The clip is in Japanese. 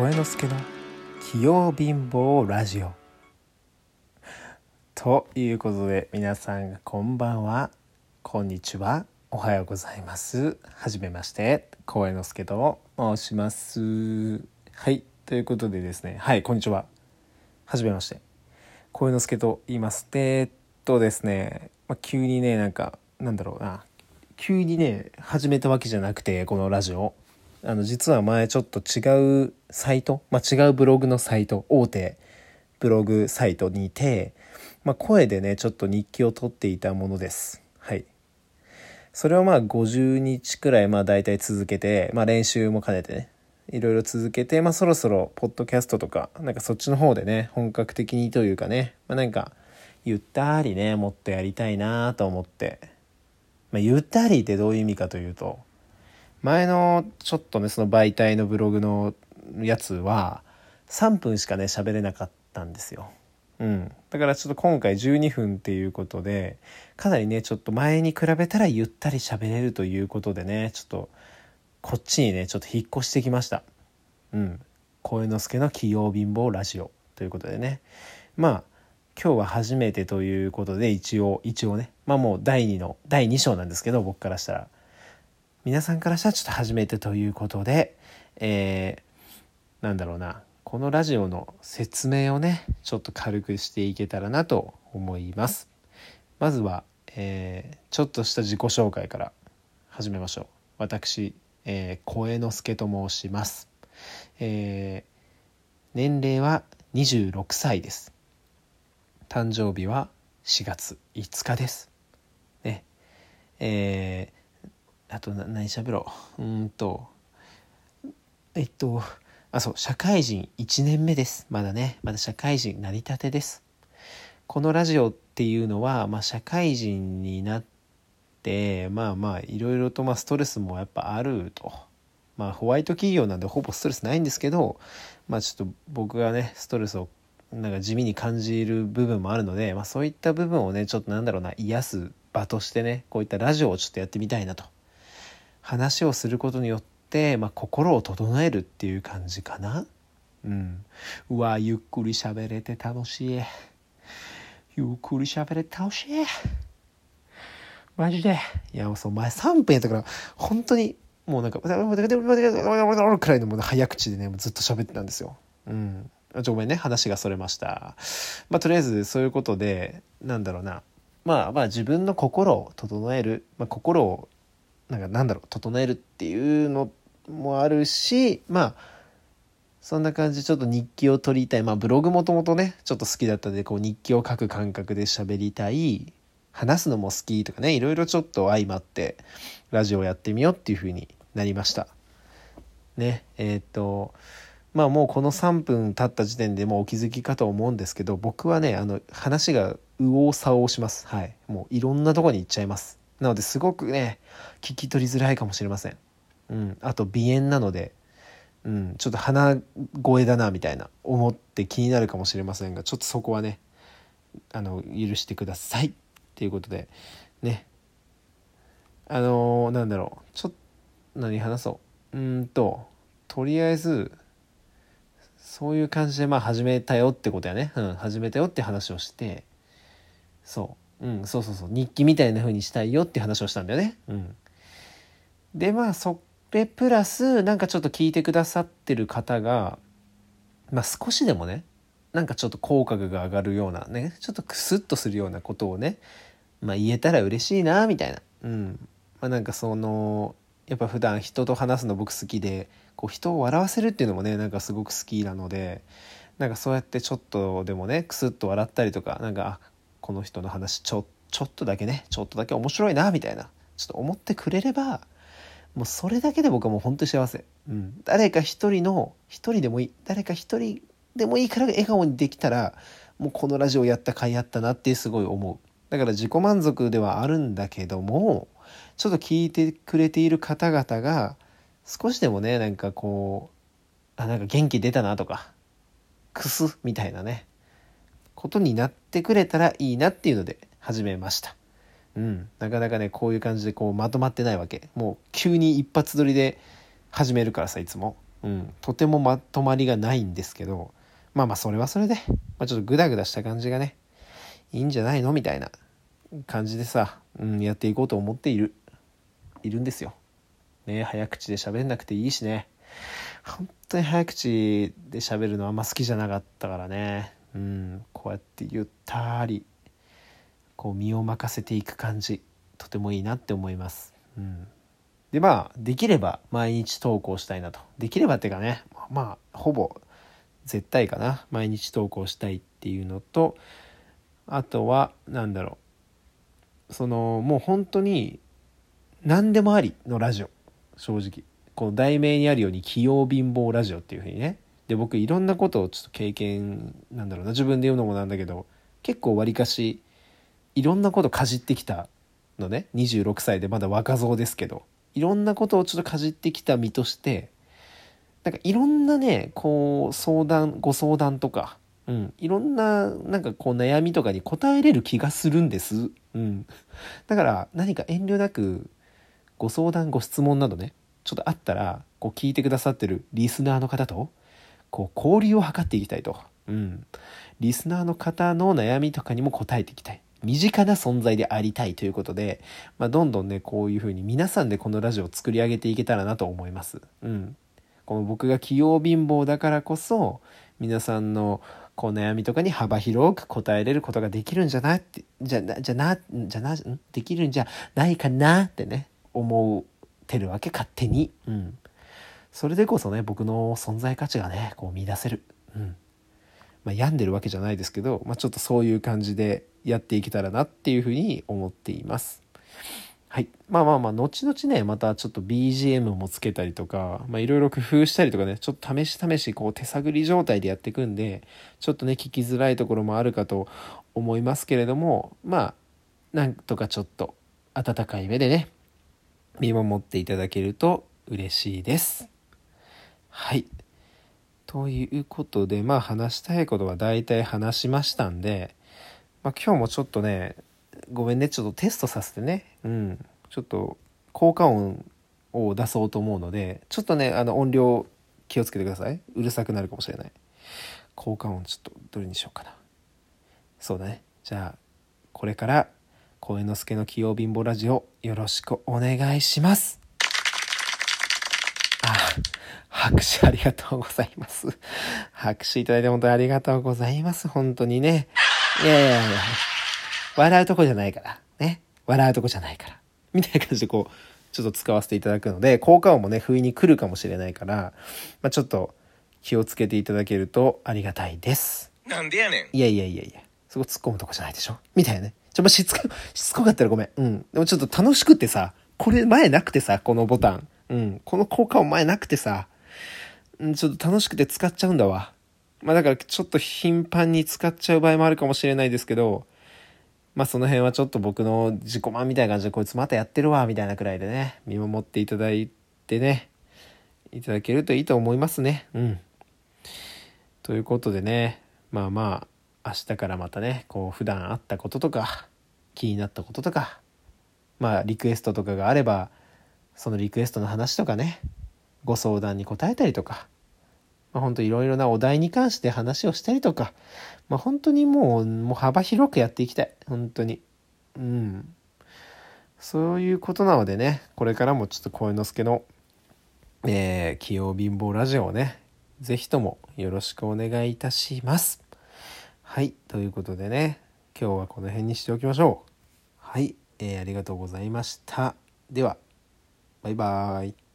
声之助の器用貧乏ラジオ。ということで皆さんこんばんは。こんにちは。おはようございます。はじめまして。声之助と申します。はい。ということでですね。はい。こんにちは。はじめまして。声之助と言いますえーっとですね、まあ、急にねなんかなんだろうな。急にね始めたわけじゃなくてこのラジオ。あの実は前ちょっと違うサイト、まあ、違うブログのサイト大手ブログサイトにいて、まあ、声でねちょっと日記を取っていたものです。はい。それをまあ50日くらいまあ大体続けて、まあ、練習も兼ねてねいろいろ続けて、まあ、そろそろポッドキャストとかなんかそっちの方でね本格的にというかね、まあ、なんかゆったりねもっとやりたいなと思って。まあ、ゆったりってどういう意味かというと前のちょっとねその媒体のブログのやつは3分しかね喋れなかったんですよ。うん、だからちょっと今回12分っていうことでかなりねちょっと前に比べたらゆったり喋れるということでねちょっとこっちにねちょっと引っ越してきました。うん、声之助の器用貧乏ラジオということでね。まあ今日は初めてということで一応一応ね。まあもう第2の第2章なんですけど僕からしたら。皆さんからしたらちょっと初めてということでえー、なんだろうな。このラジオの説明をねちょっと軽くしていけたらなと思います。まずは、えー、ちょっとした自己紹介から始めましょう。私、えー、声之助と申します、えー、年齢は26歳です。誕生日は4月5日です。ね。えー、あと何喋ろう。うんと、えっと、あ、そう、社会人1年目です。まだね、まだ社会人成り立てです。このラジオっていうのは、まあ、社会人になって、まあまあ、いろいろとまあストレスもやっぱあると。まあ、ホワイト企業なんでほぼストレスないんですけど、まあちょっと僕がね、ストレスをなんか地味に感じる部分もあるので、まあ、そういった部分をねちょっとなんだろうな癒す場としてねこういったラジオをちょっとやってみたいなと話をすることによって、まあ、心を整えるっていう感じかな。うん。うわゆっくり喋れて楽しい。ゆっくり喋れて楽しい。マジで。いやそう前3分やったから本当にもうなんかくらいのもう早口でねずっと喋ってたんですようんちょごめんね話がそれましたまあとりあえずそういうことでなんだろうなまあまあ自分の心を整える、まあ、心をなんかなんだろう整えるっていうのもあるしまあそんな感じちょっと日記を取りたい。まあブログもともとねちょっと好きだったんでこう日記を書く感覚で喋りたい。話すのも好きとかねいろいろちょっと相まってラジオやってみようっていう風になりました。ねえー、っとまあもうこの3分経った時点でもうお気づきかと思うんですけど僕はねあの話が右往左往します。はい。もういろんなとこに行っちゃいます。なのですごくね聞き取りづらいかもしれません。うん。あと鼻炎なのでうん。ちょっと鼻声だなみたいな思って気になるかもしれませんがちょっとそこはねあの許してくださいっていうことでね。あのー、なんだろう。ちょっと何話そう。うんととりあえずそういう感じでまあ始めたよってことやね、うん、始めたよって話をしてそう。うんそうそうそう日記みたいな風にしたいよって話をしたんだよね。うん。でまあそれプラスなんかちょっと聞いてくださってる方がまあ少しでもねなんかちょっと口角が上がるようなねちょっとクスッとするようなことをねまあ言えたら嬉しいなみたいな。うん。まあなんかそのやっぱ普段人と話すの僕好きでこう人を笑わせるっていうのもねなんかすごく好きなのでなんかそうやってちょっとでもねクスッと笑ったりとかなんかあこの人の話ちょちょっとだけねちょっとだけ面白いなみたいなちょっと思ってくれればもうそれだけで僕はもう本当に幸せ、うん、誰か一人の一人でもいい誰か一人でもいいから笑顔にできたらもうこのラジオやった甲斐あったなってすごい思う。だから自己満足ではあるんだけどもちょっと聞いてくれている方々が少しでもねなんかこうあなんか元気出たなとかくすみたいなね。ことになってくれたらいいなっていうので始めました。うん。なかなかねこういう感じでこうまとまってないわけ。もう急に一発撮りで始めるからさいつも。うん、とてもまとまりがないんですけど。まあまあそれはそれで、まあ、ちょっとグダグダした感じがねいいんじゃないのみたいな感じでさ、うん、やっていこうと思っているいるんですよ。ね早口で喋んなくていいしね。本当に早口で喋るのあんま好きじゃなかったからね。うんこうやってゆったりこう身を任せていく感じとてもいいなって思います。うん。でまあできれば毎日投稿したいなと。できればっていうかねまあほぼ絶対かな。毎日投稿したいっていうのとあとはなんだろう。そのもう本当に何でもありのラジオ。正直。この題名にあるように器用貧乏ラジオっていうふうにねで僕いろんなことをちょっと経験なんだろうな。自分で言うのもなんだけど結構わりかしいろんなことかじってきたのね。26歳でまだ若造ですけど。いろんなことをちょっとかじってきた身としてなんかいろんなねこう相談ご相談とか、うん、いろんななんかこう悩みとかに答えれる気がするんです、うん、だから何か遠慮なくご相談ご質問などねちょっとあったらこう聞いてくださってるリスナーの方とこう交流を図っていきたいと、うん、リスナーの方の悩みとかにも答えていきたい。身近な存在でありたいということで、まあ、どんどんねこういうふうに皆さんでこのラジオを作り上げていけたらなと思います。うん、この僕が器用貧乏だからこそ皆さんのこう悩みとかに幅広く答えれることができるんじゃなってじゃなじゃなじゃなできるんじゃないかなってね思ってるわけ勝手に。うん。それでこそね僕の存在価値がねこう見出せる、うんまあ、病んでるわけじゃないですけど、まあ、ちょっとそういう感じでやっていけたらなっていうふうに思っています。はい、まあまあまあ後々ねまたちょっと BGM もつけたりとかまあいろいろ工夫したりとかねちょっと試し試しこう手探り状態でやっていくんでちょっとね聞きづらいところもあるかと思いますけれどもまあなんとかちょっと温かい目でね見守っていただけると嬉しいです。はい。ということで、まあ話したいことは大体話しましたんで、まあ今日もちょっとね、ごめんね、ちょっとテストさせてね、うん、ちょっと効果音を出そうと思うので、ちょっとね、あの音量気をつけてください。うるさくなるかもしれない。効果音ちょっとどれにしようかな。そうだね。じゃあ、これから、声之助の器用貧乏ラジオよろしくお願いします。あ、拍手ありがとうございます。拍手いただいて本当にありがとうございます。本当にね。いやいやいや笑うとこじゃないから。ね。笑うとこじゃないから。みたいな感じでこう、ちょっと使わせていただくので、効果音もね、不意に来るかもしれないから、まあ、ちょっと気をつけていただけるとありがたいです。なんでやねん。いやいやいやいや、そこ突っ込むとこじゃないでしょみたいなね。ちょ、まあ、しつこ、しつこかったらごめん。うん。でもちょっと楽しくってさ、これ前なくてさ、このボタン。うん。この効果音前なくてさ、うん、ちょっと楽しくて使っちゃうんだわ。まあだからちょっと頻繁に使っちゃう場合もあるかもしれないですけど、まあその辺はちょっと僕の自己満みたいな感じでこいつまたやってるわ、みたいなくらいでね、見守っていただいてね、いただけるといいと思いますね。うん。ということでね、まあまあ、明日からまたね、こう普段あったこととか、気になったこととか、まあリクエストとかがあれば、そのリクエストの話とかね、ご相談に答えたりとか、まあ、本当いろいろなお題に関して話をしたりとか、まあ、本当にもうもう幅広くやっていきたい。本当に。うん。そういうことなのでねこれからもちょっと声之助の、えー、器用貧乏ラジオをね是非ともよろしくお願いいたします。はい。ということでね今日はこの辺にしておきましょう。はい、えーありがとうございました。では。バイバーイ。